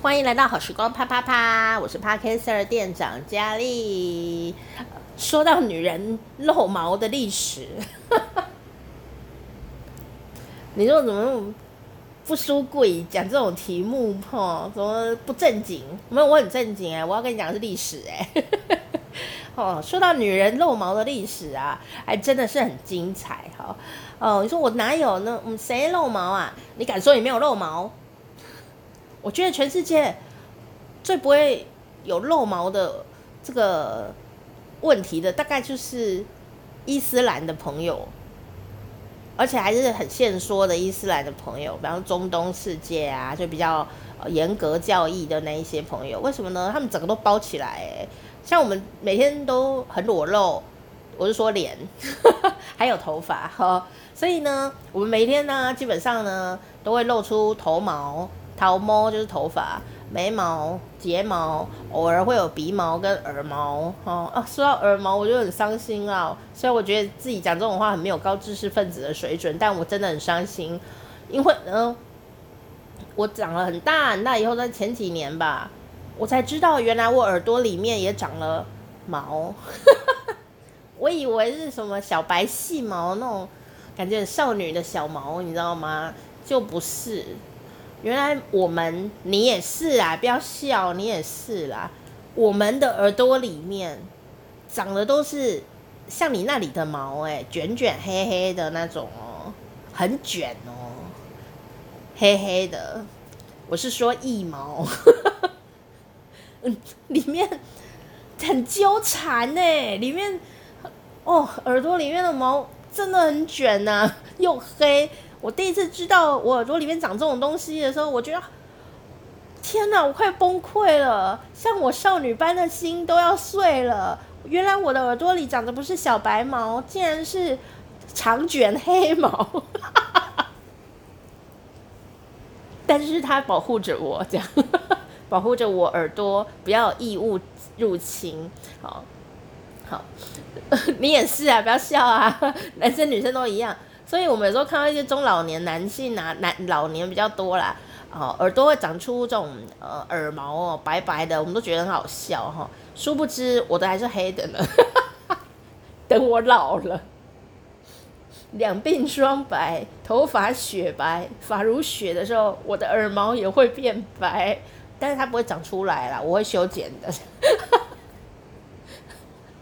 欢迎来到好时光啪啪啪，我是 Podcaster 店长佳丽。说到女人露毛的历史，你说怎么不输贵讲这种题目？哈，怎么不正经？没有，我很正经哎，我要跟你讲的是历史哎。哦，说到女人露毛的历史啊，还真的是很精彩哈。哦，你说我哪有呢？嗯，谁露毛啊？你敢说你没有露毛？我觉得全世界最不会有露毛的这个问题的，大概就是伊斯兰的朋友，而且还是很现说的伊斯兰的朋友，比方中东世界啊，就比较严格教义的那一些朋友。为什么呢？他们整个都包起来，像我们每天都很裸露，我是说脸，还有头发哈，所以呢，我们每天呢，基本上呢，都会露出头毛。头毛就是头发，眉毛、睫毛，偶尔会有鼻毛跟耳毛。哦啊，说到耳毛，我就很伤心啊。虽然我觉得自己讲这种话很没有高知识分子的水准，但我真的很伤心，因为呢，我长了很大很大以后，在前几年吧，我才知道原来我耳朵里面也长了毛。我以为是什么小白细毛那种感觉很少女的小毛，你知道吗？就不是。原来我们，你也是啊，不要笑，你也是啦。我们的耳朵里面长的都是像你那里的毛，欸，诶，卷卷黑黑的那种哦，很卷哦，黑黑的。我是说一毛，嗯，里面很纠缠呢，里 面哦，耳朵里面的毛真的很卷呐，啊，又黑。我第一次知道我耳朵里面长这种东西的时候，我觉得天哪，我快崩溃了，像我少女般的心都要碎了。原来我的耳朵里长的不是小白毛，竟然是长卷黑毛。但是它保护着我，这样保护着我耳朵不要异物入侵。好，好，你也是啊，不要笑啊，男生女生都一样。所以，我们有时候看到一些中老年男性啊，男老年比较多啦，哦，耳朵会长出这种呃耳毛哦，白白的，我们都觉得很好笑哈、殊不知，我的还是黑的呢。等我老了，两鬓霜白，头发雪白，发如雪的时候，我的耳毛也会变白，但是它不会长出来啦，我会修剪的。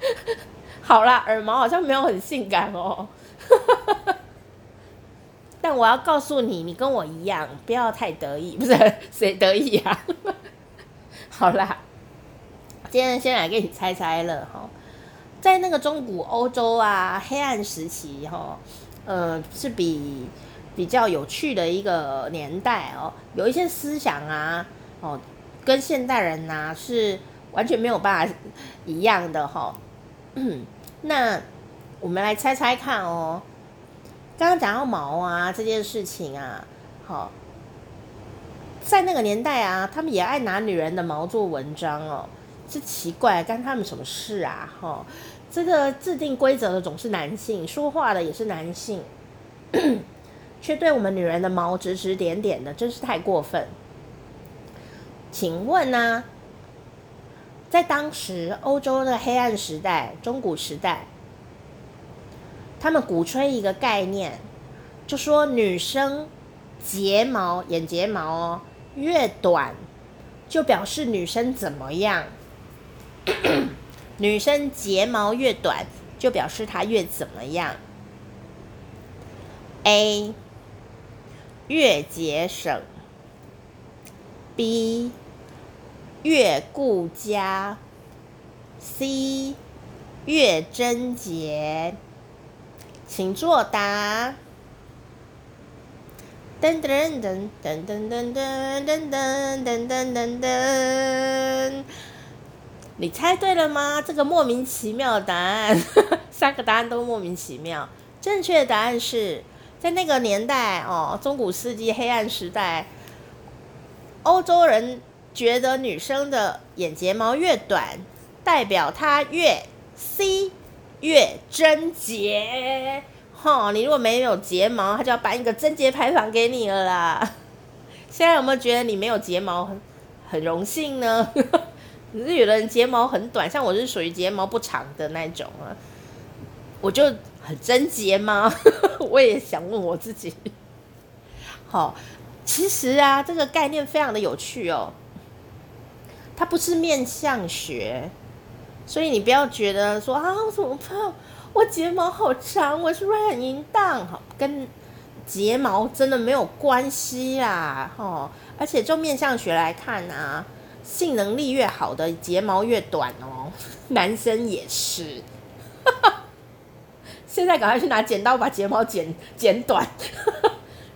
好啦，耳毛好像没有很性感哦。我要告诉你，你跟我一样，不要太得意，不是谁得意啊？好啦，今天先来给你猜猜了哈，在那个中古欧洲啊，黑暗时期哈，呃，是比比较有趣的一个年代哦，有一些思想啊，哦，跟现代人呐、啊、是完全没有办法一样的哈。那我们来猜猜看哦。刚刚讲到毛啊这件事情啊，好，在那个年代啊，他们也爱拿女人的毛做文章哦，是奇怪，干他们什么事啊？哈，这个制定规则的总是男性，说话的也是男性，却对我们女人的毛指指点点的，真是太过分。请问呢，在当时欧洲的黑暗时代、中古时代。他们鼓吹一个概念，就说女生睫毛、眼睫毛哦越短，就表示女生怎么样？女生睫毛越短，就表示她越怎么样？A 越节省，B 越顾家，C 越贞洁。请作答。噔噔噔噔噔噔噔噔噔噔噔噔噔，你猜对了吗？这个莫名其妙的答案，三个答案都莫名其妙。正确的答案是在那个年代哦，中古世纪黑暗时代，欧洲人觉得女生的眼睫毛越短，代表她越 C。越贞洁，哈！你如果没有睫毛，他就要颁一个贞洁牌坊给你了啦。现在有没有觉得你没有睫毛很很荣幸呢。可是有的人睫毛很短，像我是属于睫毛不长的那种啊，我就很贞洁吗？我也想问我自己。好，其实啊，这个概念非常的有趣哦。它不是面相学，所以你不要觉得说啊，我怎么办？我睫毛好长，我是不是很淫荡？好，跟睫毛真的没有关系啦，哦，而且就面相学来看啊，性能力越好的睫毛越短哦，男生也是。现在赶快去拿剪刀把睫毛剪剪短。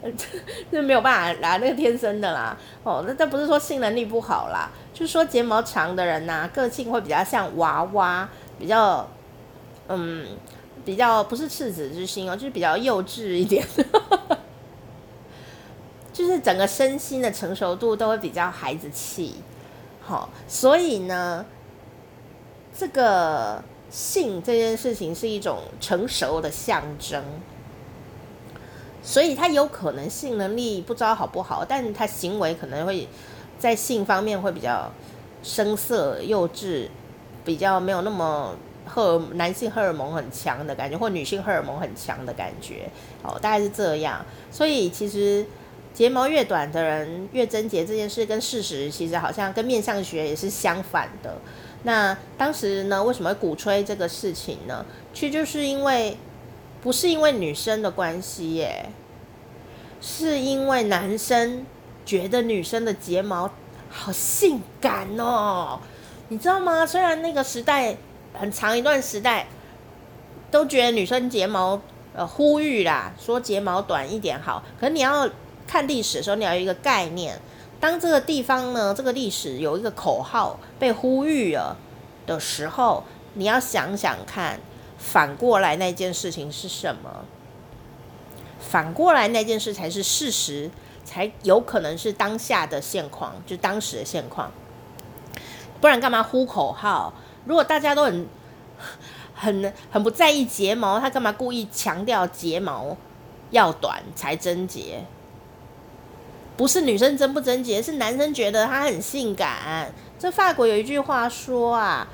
这没有办法啦，那个天生的啦。哦，那这不是说性能力不好啦，就说睫毛长的人呐、个性会比较像娃娃，比较，嗯，比较不是赤子之心哦，就是比较幼稚一点，就是整个身心的成熟度都会比较孩子气。好、所以呢，这个性这件事情是一种成熟的象征。所以他有可能性能力不知道好不好，但他行为可能会在性方面会比较生涩、幼稚，比较没有那么荷男性荷尔蒙很强的感觉，或女性荷尔蒙很强的感觉，哦，大概是这样。所以其实睫毛越短的人越贞洁这件事，跟事实其实好像跟面相学也是相反的。那当时呢，为什么会鼓吹这个事情呢？其实就是因为。不是因为女生的关系耶，是因为男生觉得女生的睫毛好性感哦，你知道吗？虽然那个时代很长一段时代都觉得女生睫毛呃呼吁啦，说睫毛短一点好，可是你要看历史的时候，你要有一个概念，当这个地方呢，这个历史有一个口号被呼吁了的时候，你要想想看。反过来那件事情是什么？反过来那件事才是事实，才有可能是当下的现况，就当时的现况。不然干嘛呼口号？如果大家都很、很、很不在意睫毛，他干嘛故意强调睫毛要短才贞洁？不是女生贞不贞洁，是男生觉得她很性感。这法国有一句话说啊。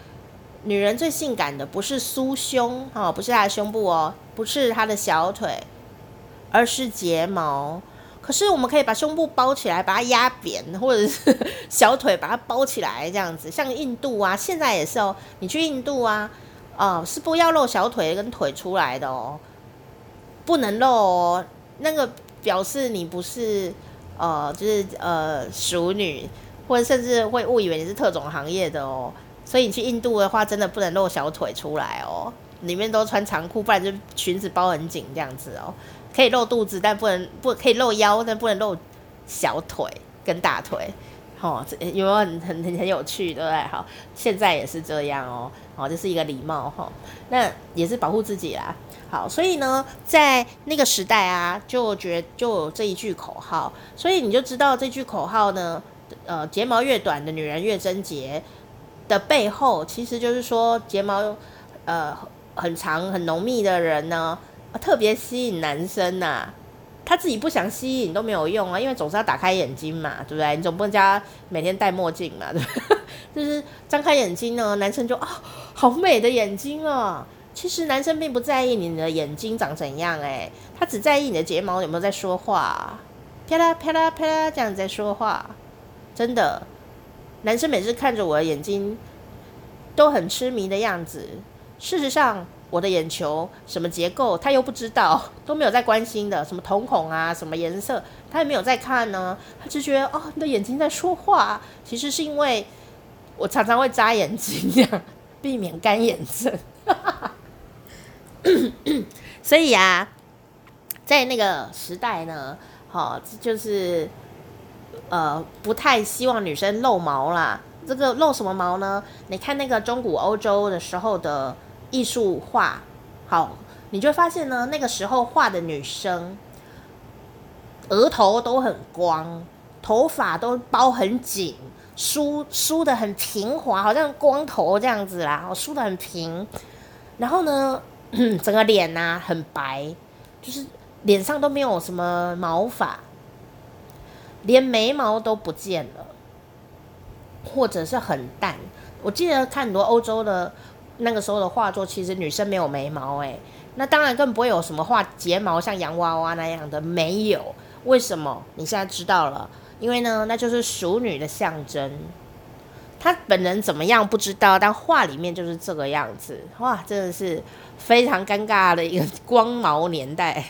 女人最性感的不是酥胸哦，不是她的胸部哦，不是她的小腿，而是睫毛。可是我们可以把胸部包起来，把它压扁，或者是小腿把它包起来，这样子。像印度啊，现在也是哦。你去印度啊，哦，是不要露小腿跟腿出来的哦，不能露哦。那个表示你不是呃，就是呃淑女，或者甚至会误以为你是特种行业的哦。所以你去印度的话，真的不能露小腿出来哦，里面都穿长裤，不然就裙子包很紧这样子哦。可以露肚子，但不能不可以露腰，但不能露小腿跟大腿。哦，这有没有很很很有趣，对不对？好，现在也是这样哦。哦，这是一个礼貌哈、哦，那也是保护自己啦。好，所以呢，在那个时代啊，就觉就有这一句口号，所以你就知道这句口号呢，呃，睫毛越短的女人越贞洁。的背后其实就是说，睫毛呃很长很浓密的人呢，特别吸引男生呐、啊。他自己不想吸引都没有用啊，因为总是要打开眼睛嘛，对不对？你总不能叫他每天戴墨镜嘛，对不对？就是张开眼睛呢，男生就啊、哦，好美的眼睛啊。其实男生并不在意你的眼睛长怎样，哎，他只在意你的睫毛有没有在说话，啪啦啪啦啪啦这样在说话，真的。男生每次看着我的眼睛，都很痴迷的样子。事实上，我的眼球什么结构，他又不知道，都没有在关心的。什么瞳孔啊，什么颜色，他也没有在看呢。他只觉得哦，你的眼睛在说话。其实是因为我常常会眨眼睛，这 样避免干眼症。所以啊，在那个时代呢，好，就是。呃，不太希望女生露毛啦。这个露什么毛呢？你看那个中古欧洲的时候的艺术画，好，你就会发现呢，那个时候画的女生，额头都很光，头发都包很紧，梳梳得很平滑，好像光头这样子啦，梳得很平。然后呢，整个脸呐、啊、很白，就是脸上都没有什么毛发。连眉毛都不见了，或者是很淡。我记得看很多欧洲的那个时候的画作，其实女生没有眉毛，诶，那当然更不会有什么画睫毛像洋娃娃那样的，没有。为什么？你现在知道了，因为呢，那就是熟女的象征。她本人怎么样不知道，但画里面就是这个样子。哇，真的是非常尴尬的一个光毛年代。